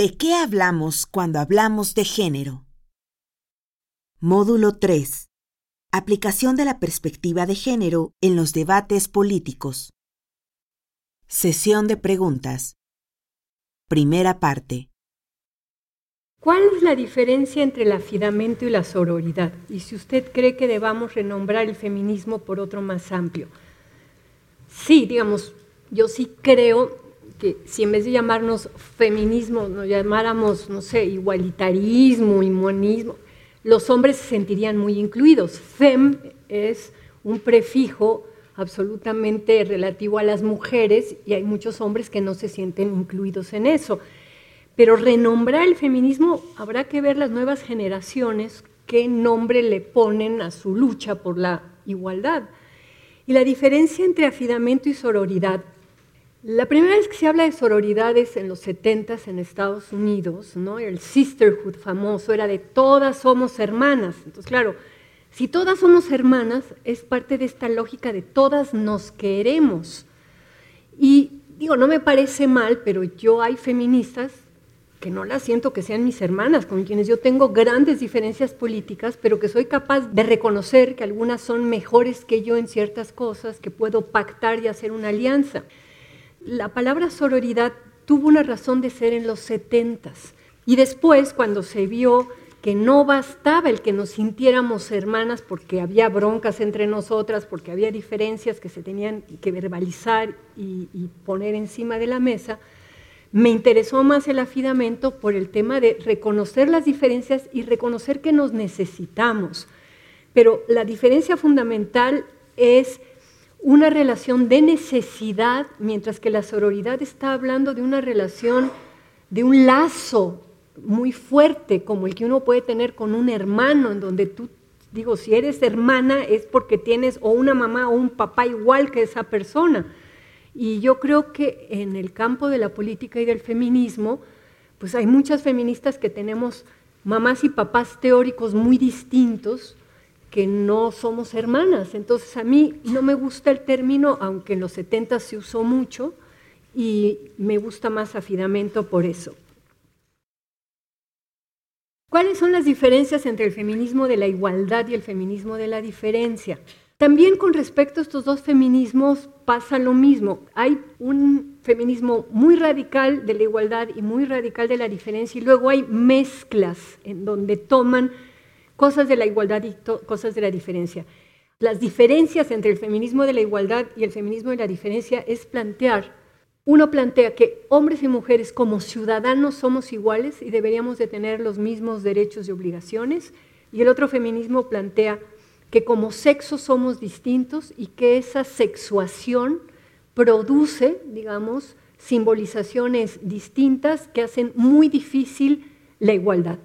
¿De qué hablamos cuando hablamos de género? Módulo 3. Aplicación de la perspectiva de género en los debates políticos. Sesión de preguntas. Primera parte. ¿Cuál es la diferencia entre el afidamento y la sororidad? Y si usted cree que debamos renombrar el feminismo por otro más amplio. Sí, digamos, yo sí creo que si en vez de llamarnos feminismo nos llamáramos, no sé, igualitarismo, inmonismo, los hombres se sentirían muy incluidos. Fem es un prefijo absolutamente relativo a las mujeres y hay muchos hombres que no se sienten incluidos en eso. Pero renombrar el feminismo habrá que ver las nuevas generaciones qué nombre le ponen a su lucha por la igualdad. Y la diferencia entre afidamento y sororidad la primera vez que se habla de sororidades en los 70 en Estados Unidos, ¿no? el sisterhood famoso era de todas somos hermanas. Entonces, claro, si todas somos hermanas, es parte de esta lógica de todas nos queremos. Y digo, no me parece mal, pero yo hay feministas que no las siento que sean mis hermanas, con quienes yo tengo grandes diferencias políticas, pero que soy capaz de reconocer que algunas son mejores que yo en ciertas cosas, que puedo pactar y hacer una alianza la palabra sororidad tuvo una razón de ser en los setentas. Y después, cuando se vio que no bastaba el que nos sintiéramos hermanas porque había broncas entre nosotras, porque había diferencias que se tenían que verbalizar y, y, poner encima de la mesa, me interesó más el afidamento por el tema de reconocer las diferencias y reconocer que nos necesitamos. Pero la diferencia fundamental es una relación de necesidad, mientras que la sororidad está hablando de una relación, de un lazo muy fuerte, como el que uno puede tener con un hermano, en donde tú, digo, si eres hermana es porque tienes o una mamá o un papá igual que esa persona. Y yo creo que en el campo de la política y del feminismo, pues hay muchas feministas que tenemos mamás y papás teóricos muy distintos, que no somos hermanas. Entonces a mí no me gusta el término, aunque en los 70 se usó mucho, y me gusta más afidamento por eso. ¿Cuáles son las diferencias entre el feminismo de la igualdad y el feminismo de la diferencia? También con respecto a estos dos feminismos pasa lo mismo. Hay un feminismo muy radical de la igualdad y muy radical de la diferencia y luego hay mezclas en donde toman cosas de la igualdad y cosas de la diferencia. Las diferencias entre el feminismo de la igualdad y el feminismo de la diferencia es plantear, uno plantea que hombres y mujeres como ciudadanos somos iguales y deberíamos de tener los mismos derechos y obligaciones, y el otro feminismo plantea que como sexo somos distintos y que esa sexuación produce, digamos, simbolizaciones distintas que hacen muy difícil la igualdad.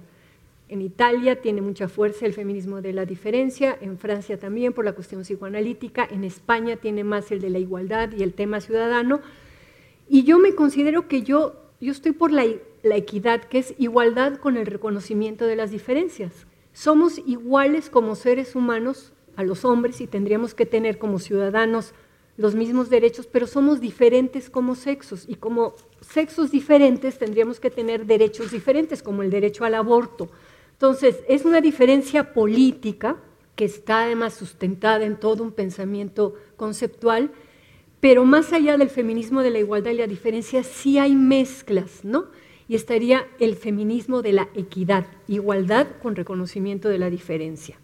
En Italia tiene mucha fuerza el feminismo de la diferencia, en Francia también por la cuestión psicoanalítica, en España tiene más el de la igualdad y el tema ciudadano. Y yo me considero que yo, yo estoy por la, la equidad, que es igualdad con el reconocimiento de las diferencias. Somos iguales como seres humanos a los hombres y tendríamos que tener como ciudadanos los mismos derechos, pero somos diferentes como sexos y como sexos diferentes tendríamos que tener derechos diferentes, como el derecho al aborto, entonces, es una diferencia política que está además sustentada en todo un pensamiento conceptual, pero más allá del feminismo de la igualdad y la diferencia, sí hay mezclas, ¿no? Y estaría el feminismo de la equidad, igualdad con reconocimiento de la diferencia.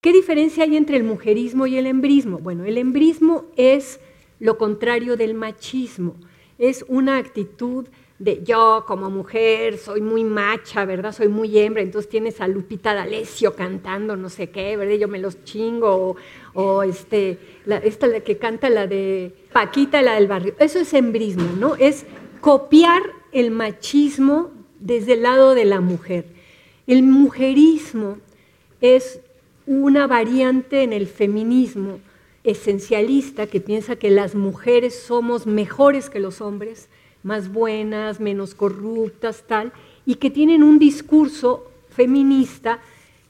¿Qué diferencia hay entre el mujerismo y el embrismo? Bueno, el embrismo es lo contrario del machismo, es una actitud de yo como mujer soy muy macha, ¿verdad? Soy muy hembra, entonces tienes a Lupita D'Alessio cantando no sé qué, ¿verdad? Yo me los chingo, o, este, esta la que canta la de Paquita, la del barrio. Eso es embrismo, ¿no? Es copiar el machismo desde el lado de la mujer. El mujerismo es una variante en el feminismo esencialista que piensa que las mujeres somos mejores que los hombres, más buenas, menos corruptas, tal, y que tienen un discurso feminista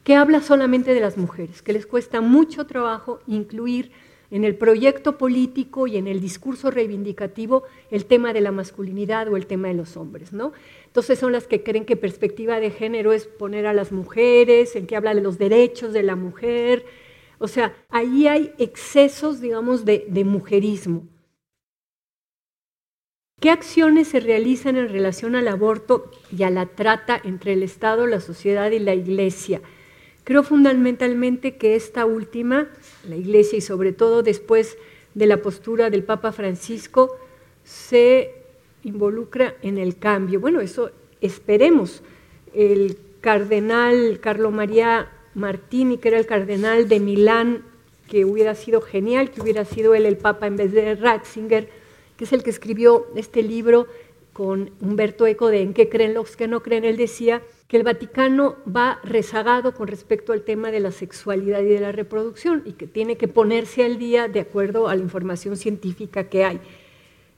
que habla solamente de las mujeres, que les cuesta mucho trabajo incluir en el proyecto político y en el discurso reivindicativo el tema de la masculinidad o el tema de los hombres, ¿no? Entonces son las que creen que perspectiva de género es poner a las mujeres, en que habla de los derechos de la mujer, o sea, ahí hay excesos, digamos, de, de mujerismo. ¿Qué acciones se realizan en relación al aborto y a la trata entre el Estado, la sociedad y la Iglesia? Creo fundamentalmente que esta última, la Iglesia y sobre todo después de la postura del Papa Francisco, se involucra en el cambio. Bueno, eso esperemos. El cardenal Carlo María Martini, que era el cardenal de Milán, que hubiera sido genial, que hubiera sido él el Papa en vez de Ratzinger, que es el que escribió este libro con Humberto Eco de En qué creen los que no creen, él decía que el Vaticano va rezagado con respecto al tema de la sexualidad y de la reproducción y que tiene que ponerse al día de acuerdo a la información científica que hay.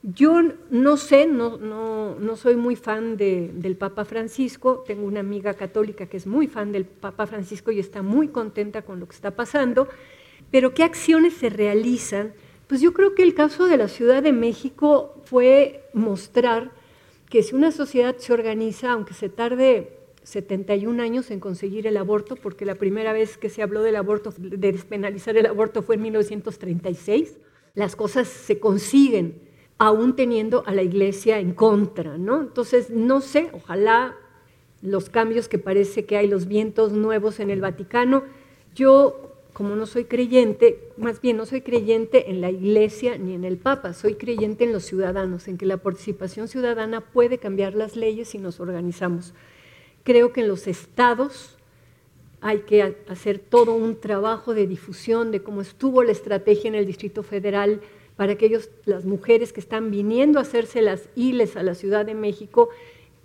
Yo no sé, no, no, soy muy fan del Papa Francisco, tengo una amiga católica que es muy fan del Papa Francisco y está muy contenta con lo que está pasando, pero ¿qué acciones se realizan? Pues yo creo que el caso de la Ciudad de México fue mostrar que si una sociedad se organiza, aunque se tarde 71 años en conseguir el aborto, porque la primera vez que se habló del aborto, de despenalizar el aborto fue en 1936. Las cosas se consiguen aún teniendo a la iglesia en contra, ¿no? Entonces, no sé, ojalá los cambios que parece que hay, los vientos nuevos en el Vaticano, yo como no soy creyente, más bien no soy creyente en la iglesia ni en el Papa, soy creyente en los ciudadanos, en que la participación ciudadana puede cambiar las leyes si nos organizamos. Creo que en los estados hay que hacer todo un trabajo de difusión de cómo estuvo la estrategia en el Distrito Federal para que ellos, las mujeres que están viniendo a hacerse las ILES a la Ciudad de México,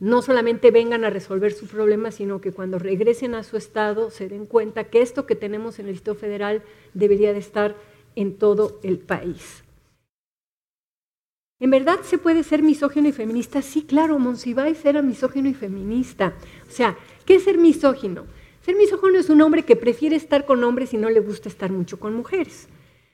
no solamente vengan a resolver su problema, sino que cuando regresen a su estado se den cuenta que esto que tenemos en el Distrito Federal debería de estar en todo el país. ¿En verdad se puede ser misógino y feminista? Sí, claro, Monsiváis era misógino y feminista. O sea, ¿qué es ser misógino? Ser misógino es un hombre que prefiere estar con hombres y no le gusta estar mucho con mujeres.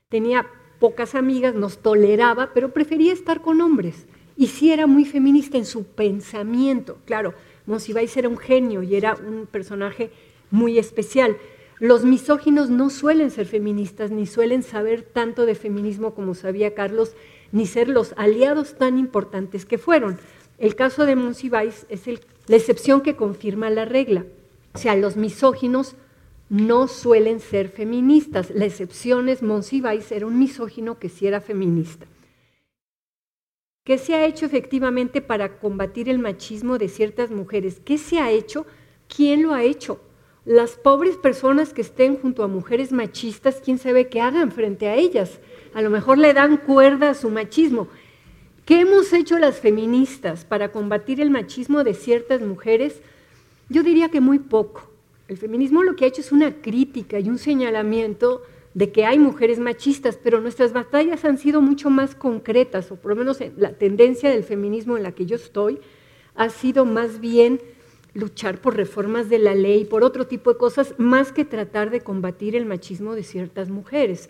Tenía pocas amigas, nos toleraba, pero prefería estar con hombres. Y sí era muy feminista en su pensamiento. Claro, Monsiváis era un genio y era un personaje muy especial. Los misóginos no suelen ser feministas ni suelen saber tanto de feminismo como sabía Carlos ni ser los aliados tan importantes que fueron. El caso de Monsiváis es la excepción que confirma la regla. O sea, los misóginos no suelen ser feministas. La excepción es Monsiváis era un misógino que sí era feminista. ¿Qué se ha hecho efectivamente para combatir el machismo de ciertas mujeres? ¿Qué se ha hecho? ¿Quién lo ha hecho? Las pobres personas que estén junto a mujeres machistas, ¿quién sabe qué hagan frente a ellas? a lo mejor le dan cuerda a su machismo. ¿Qué hemos hecho las feministas para combatir el machismo de ciertas mujeres? Yo diría que muy poco. El feminismo lo que ha hecho es una crítica y un señalamiento de que hay mujeres machistas, pero nuestras batallas han sido mucho más concretas, o por lo menos la tendencia del feminismo en la que yo estoy ha sido más bien luchar por reformas de la ley, por otro tipo de cosas, más que tratar de combatir el machismo de ciertas mujeres.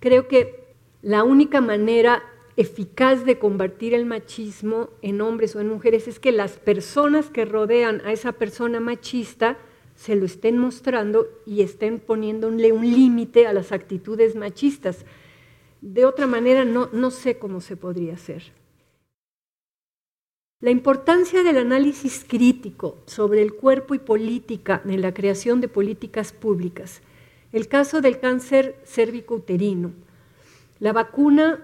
Creo que la única manera eficaz de combatir el machismo en hombres o en mujeres es que las personas que rodean a esa persona machista se lo estén mostrando y estén poniéndole un límite a las actitudes machistas. De otra manera, no, no sé cómo se podría hacer. La importancia del análisis crítico sobre el cuerpo y política en la creación de políticas públicas. El caso del cáncer cérvico-uterino la vacuna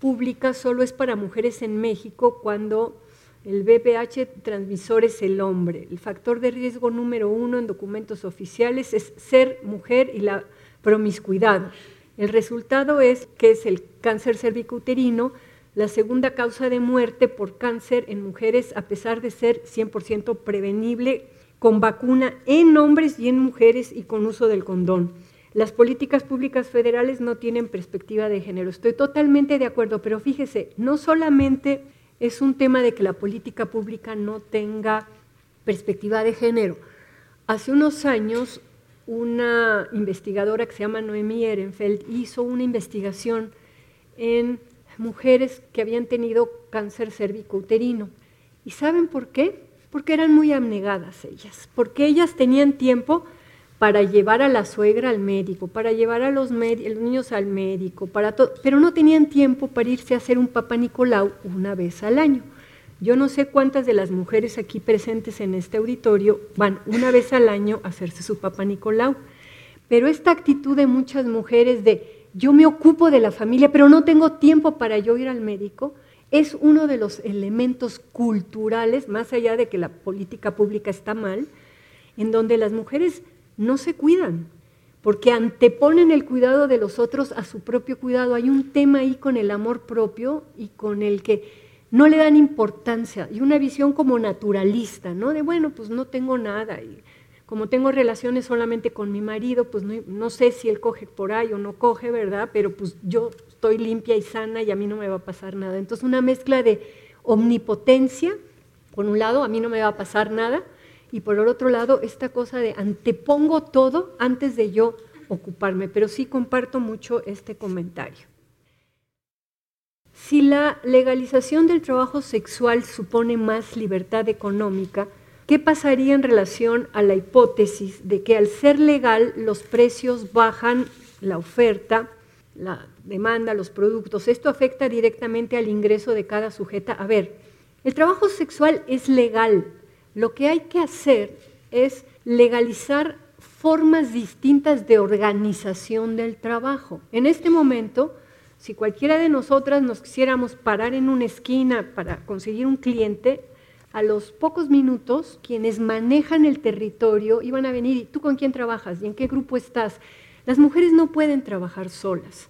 pública solo es para mujeres en México cuando el BPH transmisor es el hombre. El factor de riesgo número uno en documentos oficiales es ser mujer y la promiscuidad. El resultado es que es el cáncer cervicouterino, la segunda causa de muerte por cáncer en mujeres, a pesar de ser 100% prevenible con vacuna en hombres y en mujeres y con uso del condón. Las políticas públicas federales no tienen perspectiva de género. Estoy totalmente de acuerdo, pero fíjese, no solamente es un tema de que la política pública no tenga perspectiva de género. Hace unos años una investigadora que se llama Noemí Ehrenfeld hizo una investigación en mujeres que habían tenido cáncer cervicouterino. ¿Y saben por qué? Porque eran muy abnegadas ellas, porque ellas tenían tiempo para llevar a la suegra al médico, para llevar a los, niños al médico, pero no tenían tiempo para irse a hacer un papá Nicolau una vez al año. Yo no sé cuántas de las mujeres aquí presentes en este auditorio van una vez al año a hacerse su papá Nicolau, pero esta actitud de muchas mujeres de yo me ocupo de la familia, pero no tengo tiempo para yo ir al médico, es uno de los elementos culturales, más allá de que la política pública está mal, en donde las mujeres no se cuidan, porque anteponen el cuidado de los otros a su propio cuidado. Hay un tema ahí con el amor propio y con el que no le dan importancia y una visión como naturalista, ¿no? De bueno, pues no tengo nada y como tengo relaciones solamente con mi marido, pues no, sé si él coge por ahí o no coge, ¿verdad? Pero pues yo estoy limpia y sana y a mí no me va a pasar nada. Entonces una mezcla de omnipotencia, por un lado, a mí no me va a pasar nada, y por el otro lado, esta cosa de antepongo todo antes de yo ocuparme, pero sí comparto mucho este comentario. Si la legalización del trabajo sexual supone más libertad económica, ¿qué pasaría en relación a la hipótesis de que al ser legal los precios bajan la oferta, la demanda, los productos? Esto afecta directamente al ingreso de cada sujeta. A ver, el trabajo sexual es legal. Lo que hay que hacer es legalizar formas distintas de organización del trabajo. En este momento, si cualquiera de nosotras nos quisiéramos parar en una esquina para conseguir un cliente, a los pocos minutos quienes manejan el territorio iban a venir, ¿y tú con quién trabajas? ¿Y en qué grupo estás? Las mujeres no pueden trabajar solas.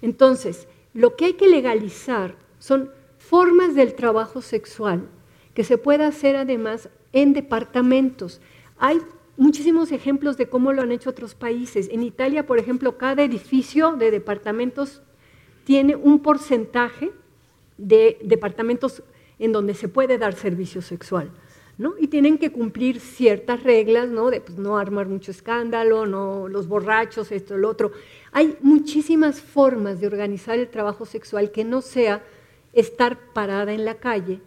Entonces, lo que hay que legalizar son formas del trabajo sexual que se pueda hacer además en departamentos. Hay muchísimos ejemplos de cómo lo han hecho otros países. En Italia, por ejemplo, cada edificio de departamentos tiene un porcentaje de departamentos en donde se puede dar servicio sexual. ¿no? Y tienen que cumplir ciertas reglas, ¿no? De pues, no armar mucho escándalo, no los borrachos, esto, lo otro. Hay muchísimas formas de organizar el trabajo sexual que no sea estar parada en la calle,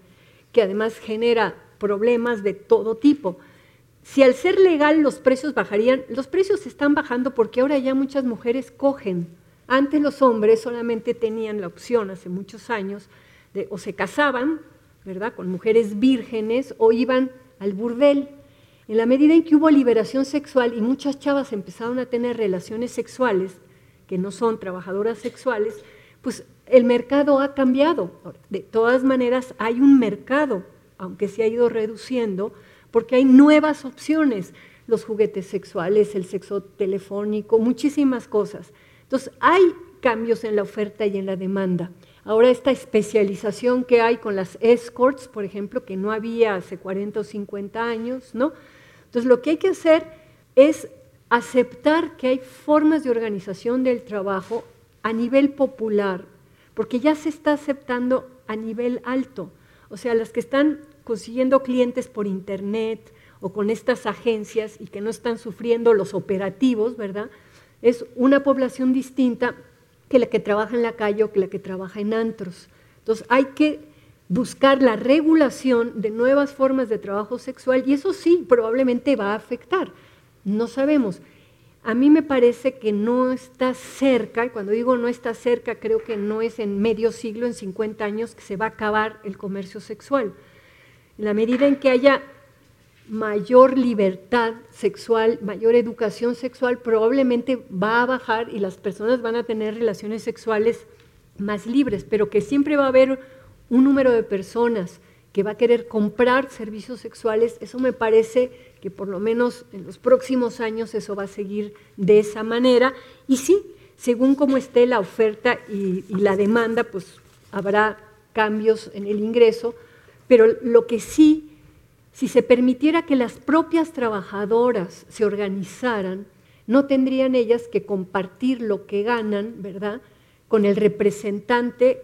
que además genera problemas de todo tipo. Si al ser legal los precios bajarían, los precios están bajando porque ahora ya muchas mujeres cogen, antes los hombres solamente tenían la opción, hace muchos años, de o se casaban, ¿verdad?, con mujeres vírgenes o iban al burdel. En la medida en que hubo liberación sexual y muchas chavas empezaron a tener relaciones sexuales, que no son trabajadoras sexuales, pues el mercado ha cambiado. De todas maneras, hay un mercado, aunque se ha ido reduciendo, porque hay nuevas opciones, los juguetes sexuales, el sexo telefónico, muchísimas cosas. Entonces, hay cambios en la oferta y en la demanda. Ahora esta especialización que hay con las escorts, por ejemplo, que no había hace 40 o 50 años, ¿no? Entonces, lo que hay que hacer es aceptar que hay formas de organización del trabajo a nivel popular, porque ya se está aceptando a nivel alto. O sea, las que están consiguiendo clientes por internet o con estas agencias y que no están sufriendo los operativos, ¿verdad? es una población distinta que la que trabaja en la calle o que la que trabaja en antros. Entonces hay que buscar la regulación de nuevas formas de trabajo sexual y eso sí, probablemente va a afectar. No sabemos. A mí me parece que no está cerca, y cuando digo no está cerca, creo que no es en medio siglo, en 50 años, que se va a acabar el comercio sexual. En la medida en que haya mayor libertad sexual, mayor educación sexual, probablemente va a bajar y las personas van a tener relaciones sexuales más libres, pero que siempre va a haber un número de personas que va a querer comprar servicios sexuales, eso me parece que por lo menos en los próximos años eso va a seguir de esa manera. Y sí, según cómo esté la oferta y, la demanda, pues habrá cambios en el ingreso, pero lo que sí si se permitiera que las propias trabajadoras se organizaran, no tendrían ellas que compartir lo que ganan, ¿verdad?, con el representante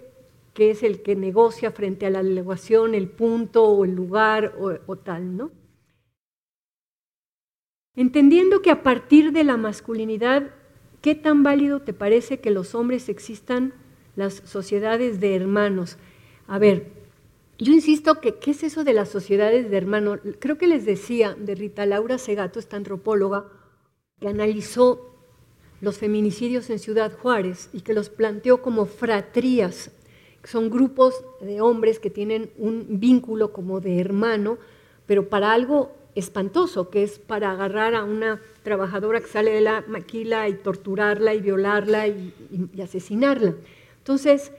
que es el que negocia frente a la delegación el punto o el lugar o, o tal, ¿no? Entendiendo que a partir de la masculinidad, ¿qué tan válido te parece que los hombres existan las sociedades de hermanos? A ver, yo insisto que, ¿qué es eso de las sociedades de hermanos? Creo que les decía de Rita Laura Segato, esta antropóloga, que analizó los feminicidios en Ciudad Juárez y que los planteó como fratrías, que son grupos de hombres que tienen un vínculo como de hermano, pero para algo espantoso, que es para agarrar a una trabajadora que sale de la maquila y torturarla y violarla y, asesinarla. Entonces,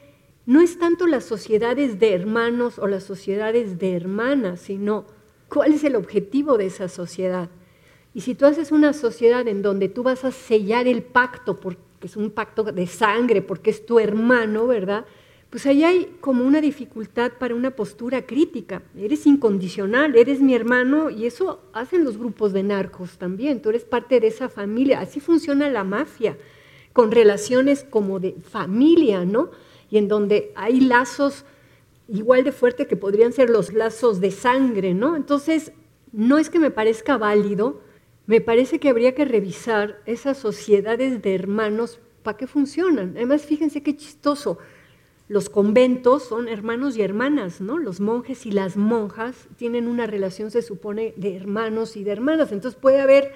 no es tanto las sociedades de hermanos o las sociedades de hermanas, sino cuál es el objetivo de esa sociedad. Y si tú haces una sociedad en donde tú vas a sellar el pacto, porque es un pacto de sangre, porque es tu hermano, ¿verdad? Pues ahí hay como una dificultad para una postura crítica. Eres incondicional, eres mi hermano y eso hacen los grupos de narcos también. Tú eres parte de esa familia. Así funciona la mafia, con relaciones como de familia, ¿no? Y en donde hay lazos igual de fuerte que podrían ser los lazos de sangre, ¿no? Entonces, no es que me parezca válido, me parece que habría que revisar esas sociedades de hermanos para qué funcionan. Además, fíjense qué chistoso los conventos son hermanos y hermanas, ¿no? Los monjes y las monjas tienen una relación, se supone, de hermanos y de hermanas. Entonces puede haber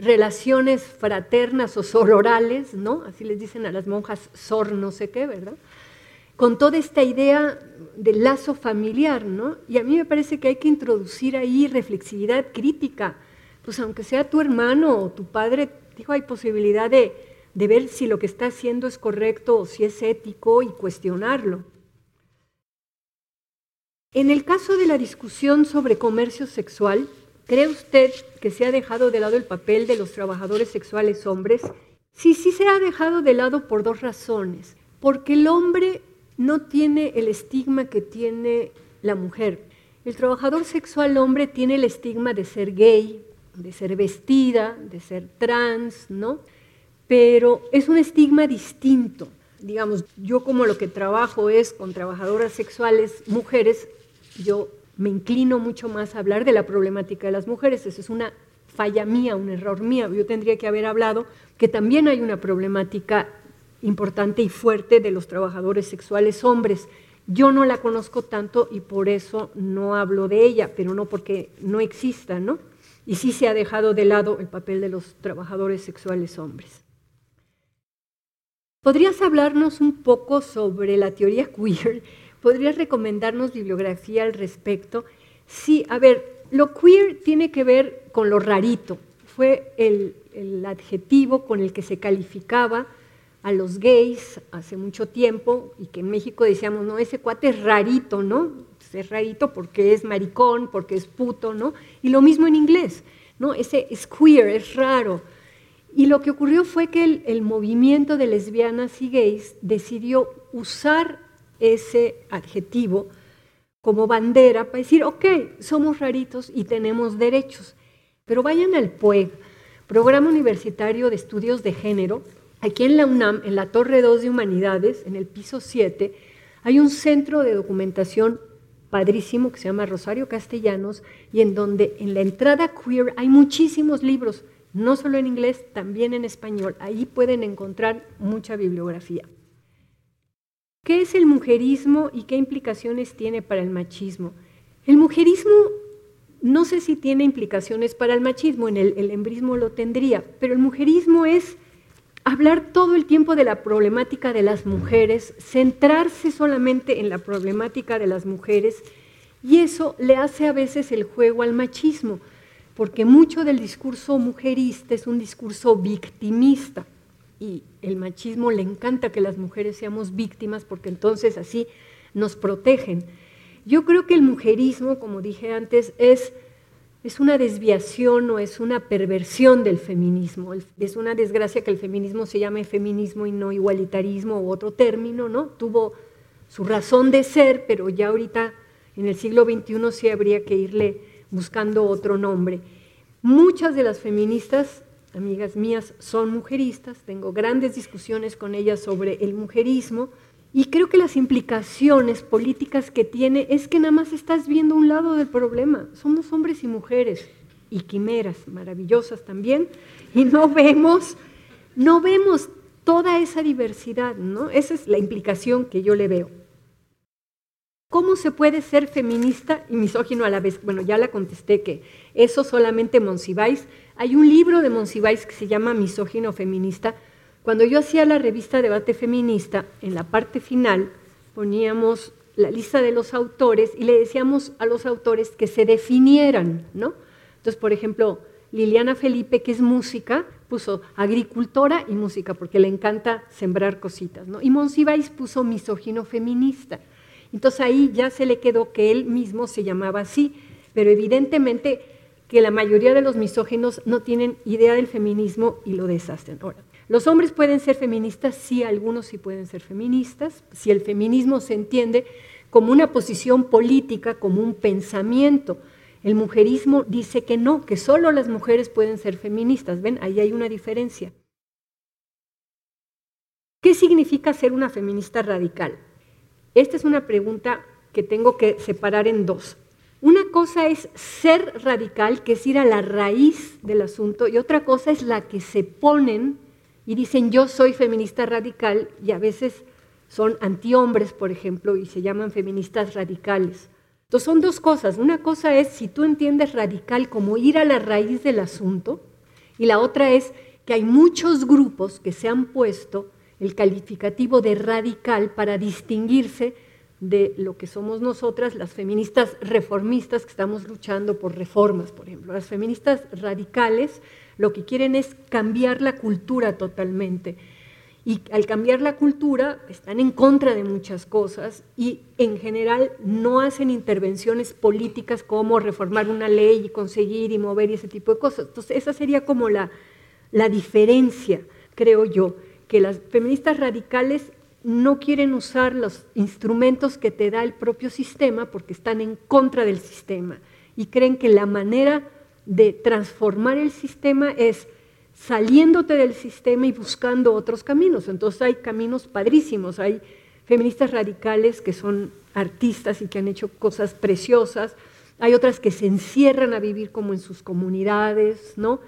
relaciones fraternas o sororales, ¿no? Así les dicen a las monjas sor no sé qué, ¿verdad? Con toda esta idea del lazo familiar, ¿no? Y a mí me parece que hay que introducir ahí reflexividad crítica. Pues aunque sea tu hermano o tu padre, dijo, hay posibilidad de de ver si lo que está haciendo es correcto o si es ético y cuestionarlo. En el caso de la discusión sobre comercio sexual, ¿cree usted que se ha dejado de lado el papel de los trabajadores sexuales hombres? Sí, sí se ha dejado de lado por dos razones. Porque el hombre no tiene el estigma que tiene la mujer. El trabajador sexual hombre tiene el estigma de ser gay, de ser vestida, de ser trans, ¿no? Pero es un estigma distinto. Digamos, yo como lo que trabajo es con trabajadoras sexuales mujeres, yo me inclino mucho más a hablar de la problemática de las mujeres. Eso es una falla mía, un error mío. Yo tendría que haber hablado que también hay una problemática importante y fuerte de los trabajadores sexuales hombres. Yo no la conozco tanto y por eso no hablo de ella, pero no porque no exista, ¿no? Y sí se ha dejado de lado el papel de los trabajadores sexuales hombres. ¿Podrías hablarnos un poco sobre la teoría queer? ¿Podrías recomendarnos bibliografía al respecto? Sí, a ver, lo queer tiene que ver con lo rarito. Fue el, adjetivo con el que se calificaba a los gays hace mucho tiempo y que en México decíamos, no, ese cuate es rarito, ¿no? Pues es rarito porque es maricón, porque es puto, ¿no? Y lo mismo en inglés, ¿no? Ese es queer, es raro. Y lo que ocurrió fue que el, movimiento de lesbianas y gays decidió usar ese adjetivo como bandera para decir, ok, somos raritos y tenemos derechos. Pero vayan al PUEG, Programa Universitario de Estudios de Género, aquí en la UNAM, en la Torre 2 de Humanidades, en el piso 7, hay un centro de documentación padrísimo que se llama Rosario Castellanos y en donde en la entrada queer hay muchísimos libros no solo en inglés, también en español. Ahí pueden encontrar mucha bibliografía. ¿Qué es el mujerismo y qué implicaciones tiene para el machismo? El mujerismo no sé si tiene implicaciones para el machismo, en el, el embrismo lo tendría, pero el mujerismo es hablar todo el tiempo de la problemática de las mujeres, centrarse solamente en la problemática de las mujeres, y eso le hace a veces el juego al machismo porque mucho del discurso mujerista es un discurso victimista y el machismo le encanta que las mujeres seamos víctimas porque entonces así nos protegen. Yo creo que el mujerismo, como dije antes, es, es una desviación o es una perversión del feminismo. Es una desgracia que el feminismo se llame feminismo y no igualitarismo u otro término, ¿no? Tuvo su razón de ser, pero ya ahorita en el siglo XXI sí habría que irle buscando otro nombre. Muchas de las feministas, amigas mías, son mujeristas, tengo grandes discusiones con ellas sobre el mujerismo y creo que las implicaciones políticas que tiene es que nada más estás viendo un lado del problema. Somos hombres y mujeres y quimeras maravillosas también, y no vemos, no vemos toda esa diversidad, ¿no? Esa es la implicación que yo le veo. ¿Cómo se puede ser feminista y misógino a la vez? Bueno, ya la contesté que eso solamente Monsiváis. Hay un libro de Monsiváis que se llama Misógino Feminista. Cuando yo hacía la revista Debate Feminista, en la parte final poníamos la lista de los autores y le decíamos a los autores que se definieran, ¿no? Entonces, por ejemplo, Liliana Felipe, que es música, puso agricultora y música porque le encanta sembrar cositas, ¿no? Y Monsiváis puso misógino feminista. Entonces ahí ya se le quedó que él mismo se llamaba así, pero evidentemente que la mayoría de los misóginos no tienen idea del feminismo y lo deshacen. Ahora, los hombres pueden ser feministas, sí, algunos sí pueden ser feministas, si el feminismo se entiende como una posición política, como un pensamiento. El mujerismo dice que no, que solo las mujeres pueden ser feministas. ¿Ven? Ahí hay una diferencia. ¿Qué significa ser una feminista radical? Esta es una pregunta que tengo que separar en dos. Una cosa es ser radical, que es ir a la raíz del asunto, y otra cosa es la que se ponen y dicen yo soy feminista radical y a veces son antihombres, por ejemplo, y se llaman feministas radicales. Entonces son dos cosas. Una cosa es si tú entiendes radical como ir a la raíz del asunto, y la otra es que hay muchos grupos que se han puesto el calificativo de radical para distinguirse de lo que somos nosotras, las feministas reformistas que estamos luchando por reformas, por ejemplo. Las feministas radicales lo que quieren es cambiar la cultura totalmente. Y al cambiar la cultura están en contra de muchas cosas y en general no hacen intervenciones políticas como reformar una ley y conseguir y mover y ese tipo de cosas. Entonces esa sería como la, la diferencia, creo yo que las feministas radicales no quieren usar los instrumentos que te da el propio sistema porque están en contra del sistema y creen que la manera de transformar el sistema es saliéndote del sistema y buscando otros caminos. Entonces hay caminos padrísimos, hay feministas radicales que son artistas y que han hecho cosas preciosas, hay otras que se encierran a vivir como en sus comunidades, ¿no?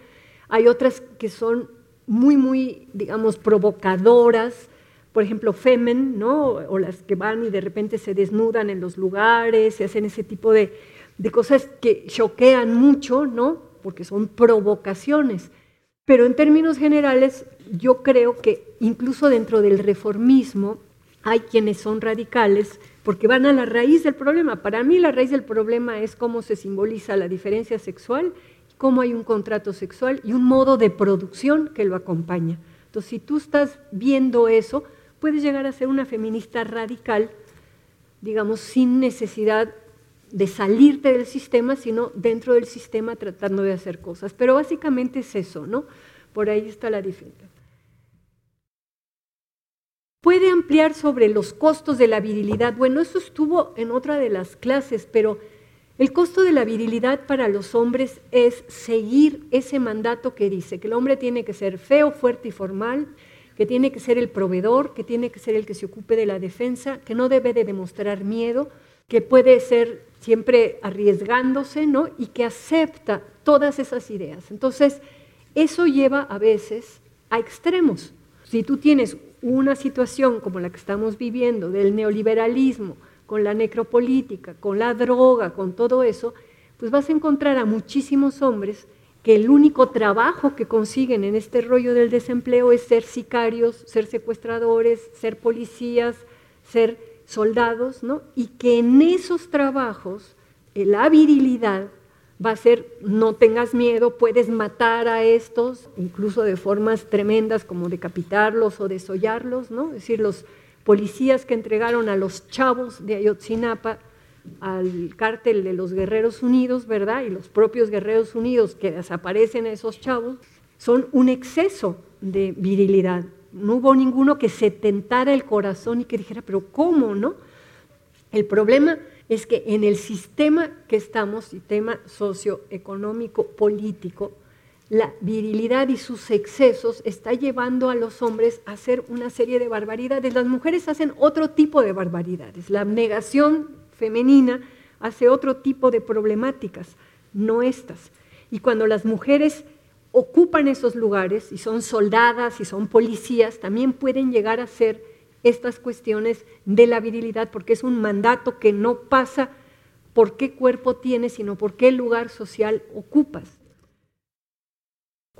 Hay otras que son muy, muy, digamos, provocadoras, por ejemplo, Femen, ¿no? O las que van y de repente se desnudan en los lugares, se hacen ese tipo de, de cosas que choquean mucho, ¿no? Porque son provocaciones. Pero en términos generales, yo creo que incluso dentro del reformismo hay quienes son radicales porque van a la raíz del problema. Para mí la raíz del problema es cómo se simboliza la diferencia sexual cómo hay un contrato sexual y un modo de producción que lo acompaña. Entonces, si tú estás viendo eso, puedes llegar a ser una feminista radical, digamos, sin necesidad de salirte del sistema, sino dentro del sistema tratando de hacer cosas. Pero básicamente es eso, ¿no? Por ahí está la diferencia. Puede ampliar sobre los costos de la virilidad. Bueno, eso estuvo en otra de las clases, pero el costo de la virilidad para los hombres es seguir ese mandato que dice que el hombre tiene que ser feo, fuerte y formal, que tiene que ser el proveedor, que tiene que ser el que se ocupe de la defensa, que no debe de demostrar miedo, que puede ser siempre arriesgándose, ¿no? Y que acepta todas esas ideas. Entonces, eso lleva a veces a extremos. Si tú tienes una situación como la que estamos viviendo del neoliberalismo, con la necropolítica, con la droga, con todo eso, pues vas a encontrar a muchísimos hombres que el único trabajo que consiguen en este rollo del desempleo es ser sicarios, ser secuestradores, ser policías, ser soldados, ¿no? Y que en esos trabajos eh, la virilidad va a ser no tengas miedo, puedes matar a estos, incluso de formas tremendas como decapitarlos o desollarlos, ¿no? Es decir, los policías que entregaron a los chavos de Ayotzinapa al cártel de los Guerreros Unidos, ¿verdad? Y los propios Guerreros Unidos que desaparecen a esos chavos, son un exceso de virilidad. No hubo ninguno que se tentara el corazón y que dijera, pero ¿cómo, no? El problema es que en el sistema que estamos, sistema socioeconómico, político, la virilidad y sus excesos está llevando a los hombres a hacer una serie de barbaridades. Las mujeres hacen otro tipo de barbaridades. La abnegación femenina hace otro tipo de problemáticas, no estas. y cuando las mujeres ocupan esos lugares y son soldadas y son policías, también pueden llegar a ser estas cuestiones de la virilidad, porque es un mandato que no pasa por qué cuerpo tienes, sino por qué lugar social ocupas.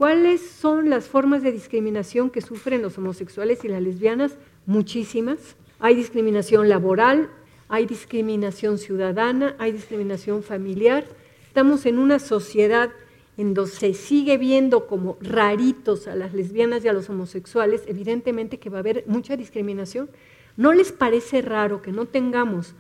¿Cuáles son las formas de discriminación que sufren los homosexuales y las lesbianas? Muchísimas. Hay discriminación laboral, hay discriminación ciudadana, hay discriminación familiar. Estamos en una sociedad en donde se sigue viendo como raritos a las lesbianas y a los homosexuales, evidentemente que va a haber mucha discriminación. ¿No les parece raro que no tengamos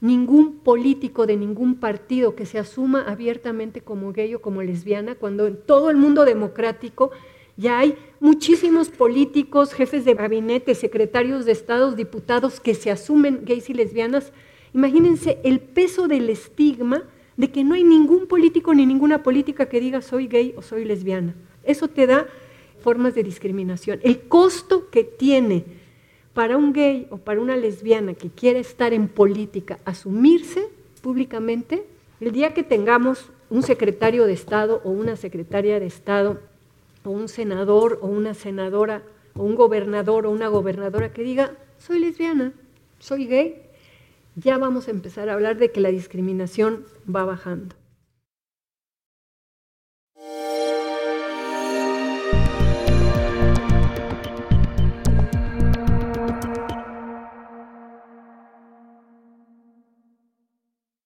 ningún político de ningún partido que se asuma abiertamente como gay o como lesbiana, cuando en todo el mundo democrático ya hay muchísimos políticos, jefes de gabinete, secretarios de estados, diputados que se asumen gays y lesbianas? Imagínense el peso del estigma de que no hay ningún político ni ninguna política que diga soy gay o soy lesbiana. Eso te da formas de discriminación. El costo que tiene para un gay o para una lesbiana que quiere estar en política, asumirse públicamente, el día que tengamos un secretario de Estado o una secretaria de Estado o un senador o una senadora o un gobernador o una gobernadora que diga, soy lesbiana, soy gay, ya vamos a empezar a hablar de que la discriminación va bajando.